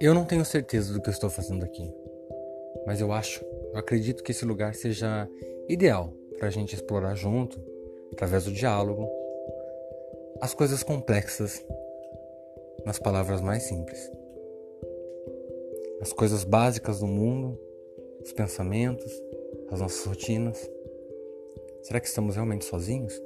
Eu não tenho certeza do que eu estou fazendo aqui, mas eu acho, eu acredito que esse lugar seja ideal para a gente explorar junto, através do diálogo, as coisas complexas nas palavras mais simples. As coisas básicas do mundo, os pensamentos, as nossas rotinas. Será que estamos realmente sozinhos?